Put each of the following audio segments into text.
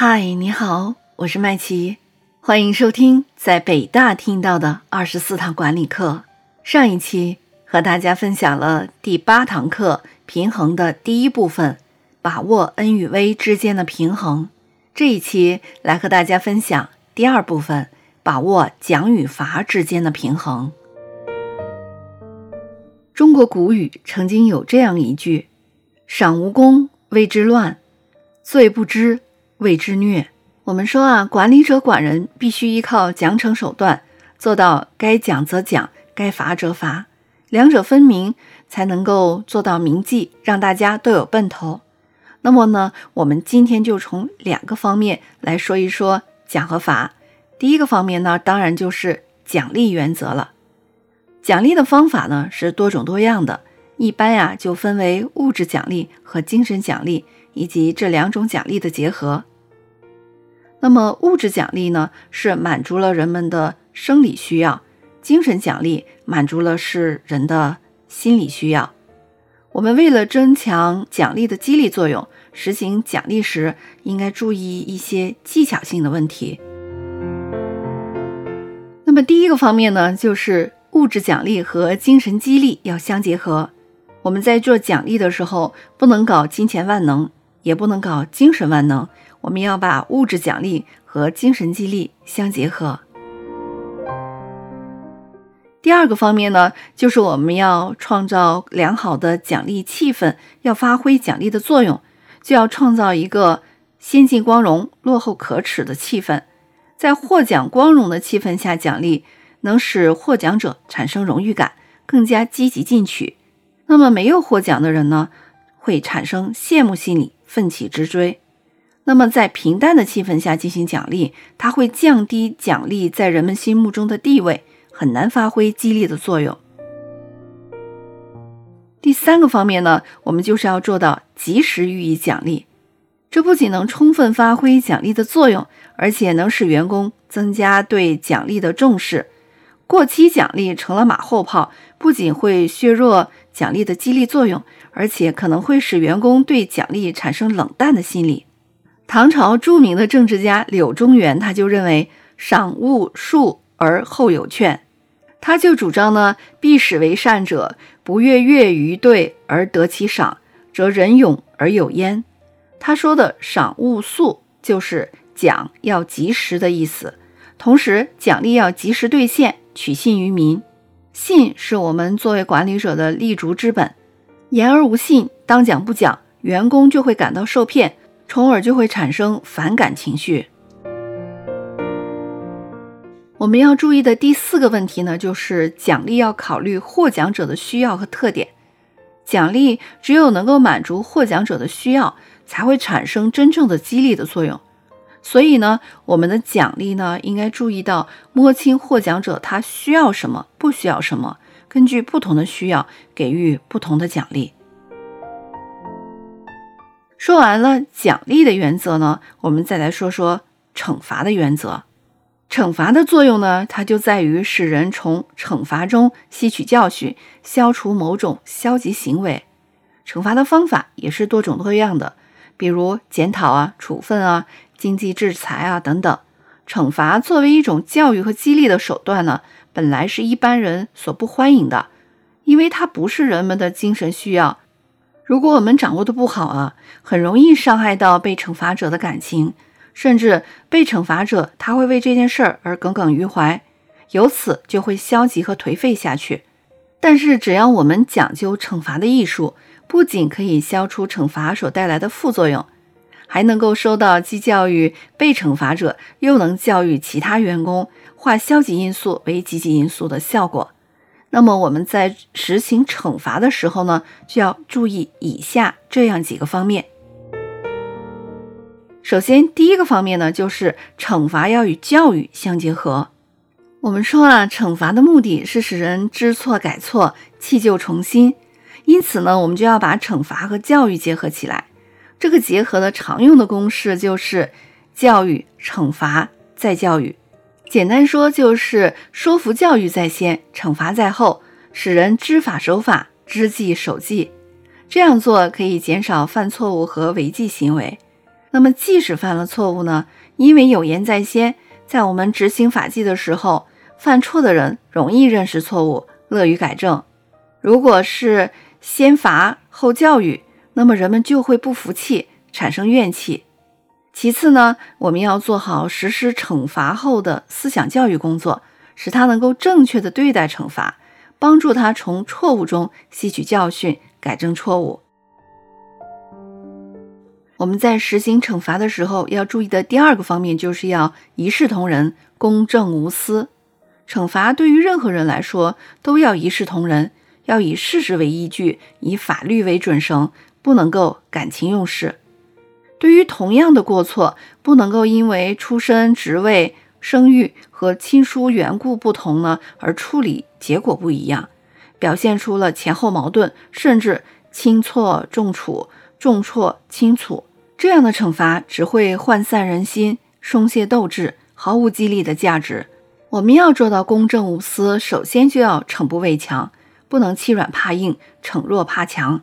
嗨，你好，我是麦琪，欢迎收听在北大听到的二十四堂管理课。上一期和大家分享了第八堂课平衡的第一部分，把握 N 与 V 之间的平衡。这一期来和大家分享第二部分，把握奖与罚之间的平衡。中国古语曾经有这样一句：“赏无功，谓之乱；罪不知，谓之虐。”我们说啊，管理者管人必须依靠奖惩手段，做到该奖则奖，该罚则罚，两者分明，才能够做到铭记，让大家都有奔头。那么呢，我们今天就从两个方面来说一说奖和罚。第一个方面呢，当然就是奖励原则了。奖励的方法呢是多种多样的，一般呀就分为物质奖励和精神奖励，以及这两种奖励的结合。那么物质奖励呢是满足了人们的生理需要，精神奖励满足了是人的心理需要。我们为了增强奖励的激励作用，实行奖励时应该注意一些技巧性的问题。那么第一个方面呢，就是。物质奖励和精神激励要相结合。我们在做奖励的时候，不能搞金钱万能，也不能搞精神万能。我们要把物质奖励和精神激励相结合。第二个方面呢，就是我们要创造良好的奖励气氛，要发挥奖励的作用，就要创造一个先进光荣、落后可耻的气氛，在获奖光荣的气氛下奖励。能使获奖者产生荣誉感，更加积极进取。那么没有获奖的人呢，会产生羡慕心理，奋起直追。那么在平淡的气氛下进行奖励，它会降低奖励在人们心目中的地位，很难发挥激励的作用。第三个方面呢，我们就是要做到及时予以奖励。这不仅能充分发挥奖励的作用，而且能使员工增加对奖励的重视。过期奖励成了马后炮，不仅会削弱奖励的激励作用，而且可能会使员工对奖励产生冷淡的心理。唐朝著名的政治家柳宗元他就认为“赏勿数而后有券”，他就主张呢，必使为善者不越越于对而得其赏，则人勇而有焉。他说的“赏勿速”就是奖要及时的意思，同时奖励要及时兑现。取信于民，信是我们作为管理者的立足之本。言而无信，当讲不讲，员工就会感到受骗，从而就会产生反感情绪。我们要注意的第四个问题呢，就是奖励要考虑获奖者的需要和特点。奖励只有能够满足获奖者的需要，才会产生真正的激励的作用。所以呢，我们的奖励呢，应该注意到摸清获奖者他需要什么，不需要什么，根据不同的需要给予不同的奖励。说完了奖励的原则呢，我们再来说说惩罚的原则。惩罚的作用呢，它就在于使人从惩罚中吸取教训，消除某种消极行为。惩罚的方法也是多种多样的，比如检讨啊、处分啊。经济制裁啊，等等，惩罚作为一种教育和激励的手段呢，本来是一般人所不欢迎的，因为它不是人们的精神需要。如果我们掌握的不好啊，很容易伤害到被惩罚者的感情，甚至被惩罚者他会为这件事儿而耿耿于怀，由此就会消极和颓废下去。但是，只要我们讲究惩罚的艺术，不仅可以消除惩罚所带来的副作用。还能够收到既教育被惩罚者，又能教育其他员工，化消极因素为积极因素的效果。那么我们在实行惩罚的时候呢，就要注意以下这样几个方面。首先，第一个方面呢，就是惩罚要与教育相结合。我们说啊，惩罚的目的是使人知错改错，弃旧从新，因此呢，我们就要把惩罚和教育结合起来。这个结合的常用的公式就是教育、惩罚再教育。简单说就是说服教育在先，惩罚在后，使人知法守法、知纪守纪。这样做可以减少犯错误和违纪行为。那么，即使犯了错误呢？因为有言在先，在我们执行法纪的时候，犯错的人容易认识错误，乐于改正。如果是先罚后教育，那么人们就会不服气，产生怨气。其次呢，我们要做好实施惩罚后的思想教育工作，使他能够正确的对待惩罚，帮助他从错误中吸取教训，改正错误。我们在实行惩罚的时候要注意的第二个方面，就是要一视同仁、公正无私。惩罚对于任何人来说都要一视同仁，要以事实为依据，以法律为准绳，不能够感情用事。对于同样的过错，不能够因为出身、职位、声誉和亲疏缘故不同呢而处理结果不一样，表现出了前后矛盾，甚至轻错重处、重错轻处。这样的惩罚只会涣散人心、松懈斗志，毫无激励的价值。我们要做到公正无私，首先就要惩不畏强，不能欺软怕硬、惩弱怕强，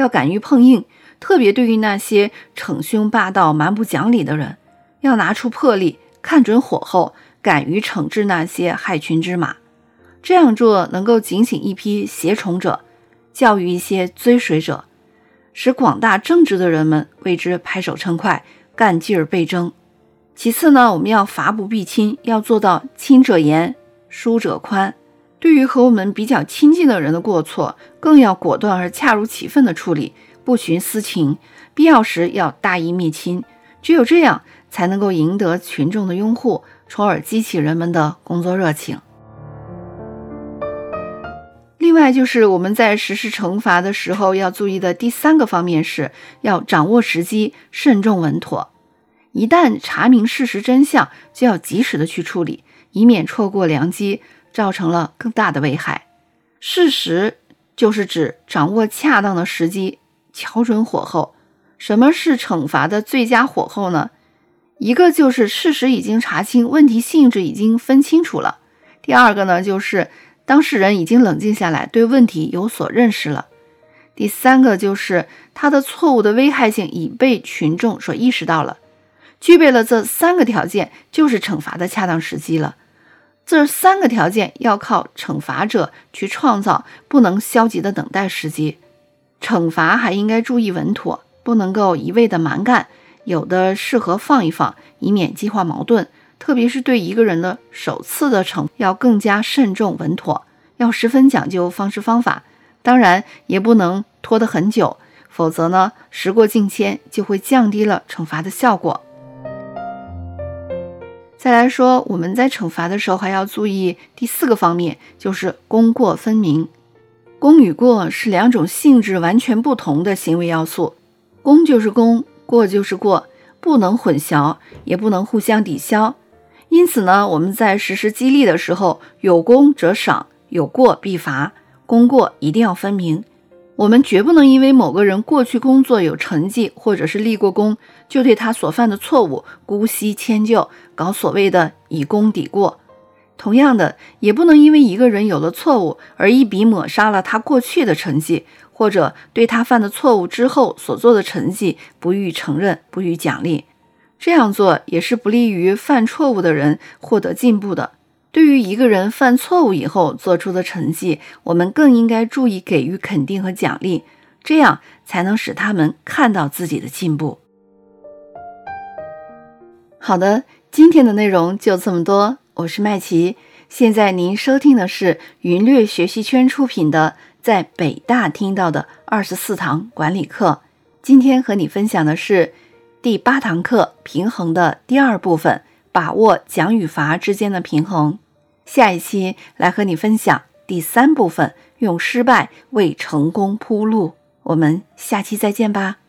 要敢于碰硬。特别对于那些逞凶霸道、蛮不讲理的人，要拿出魄力，看准火候，敢于惩治那些害群之马。这样做能够警醒一批挟宠者，教育一些追随者。使广大正直的人们为之拍手称快，干劲儿倍增。其次呢，我们要罚不避亲，要做到亲者严，疏者宽。对于和我们比较亲近的人的过错，更要果断而恰如其分的处理，不徇私情。必要时要大义灭亲。只有这样，才能够赢得群众的拥护，从而激起人们的工作热情。另外，就是我们在实施惩罚的时候要注意的第三个方面，是要掌握时机，慎重稳妥。一旦查明事实真相，就要及时的去处理，以免错过良机，造成了更大的危害。事实就是指掌握恰当的时机，瞧准火候。什么是惩罚的最佳火候呢？一个就是事实已经查清，问题性质已经分清楚了；第二个呢，就是。当事人已经冷静下来，对问题有所认识了。第三个就是他的错误的危害性已被群众所意识到了。具备了这三个条件，就是惩罚的恰当时机了。这三个条件要靠惩罚者去创造，不能消极的等待时机。惩罚还应该注意稳妥，不能够一味的蛮干，有的适合放一放，以免激化矛盾。特别是对一个人的首次的惩，要更加慎重稳妥，要十分讲究方式方法。当然，也不能拖得很久，否则呢，时过境迁就会降低了惩罚的效果。再来说，我们在惩罚的时候还要注意第四个方面，就是功过分明。功与过是两种性质完全不同的行为要素，功就是功，过就是过，不能混淆，也不能互相抵消。因此呢，我们在实施激励的时候，有功则赏，有过必罚，功过一定要分明。我们绝不能因为某个人过去工作有成绩，或者是立过功，就对他所犯的错误姑息迁就，搞所谓的以功抵过。同样的，也不能因为一个人有了错误，而一笔抹杀了他过去的成绩，或者对他犯的错误之后所做的成绩不予承认，不予奖励。这样做也是不利于犯错误的人获得进步的。对于一个人犯错误以后做出的成绩，我们更应该注意给予肯定和奖励，这样才能使他们看到自己的进步。好的，今天的内容就这么多，我是麦琪。现在您收听的是云略学习圈出品的在北大听到的二十四堂管理课。今天和你分享的是。第八堂课平衡的第二部分，把握奖与罚之间的平衡。下一期来和你分享第三部分，用失败为成功铺路。我们下期再见吧。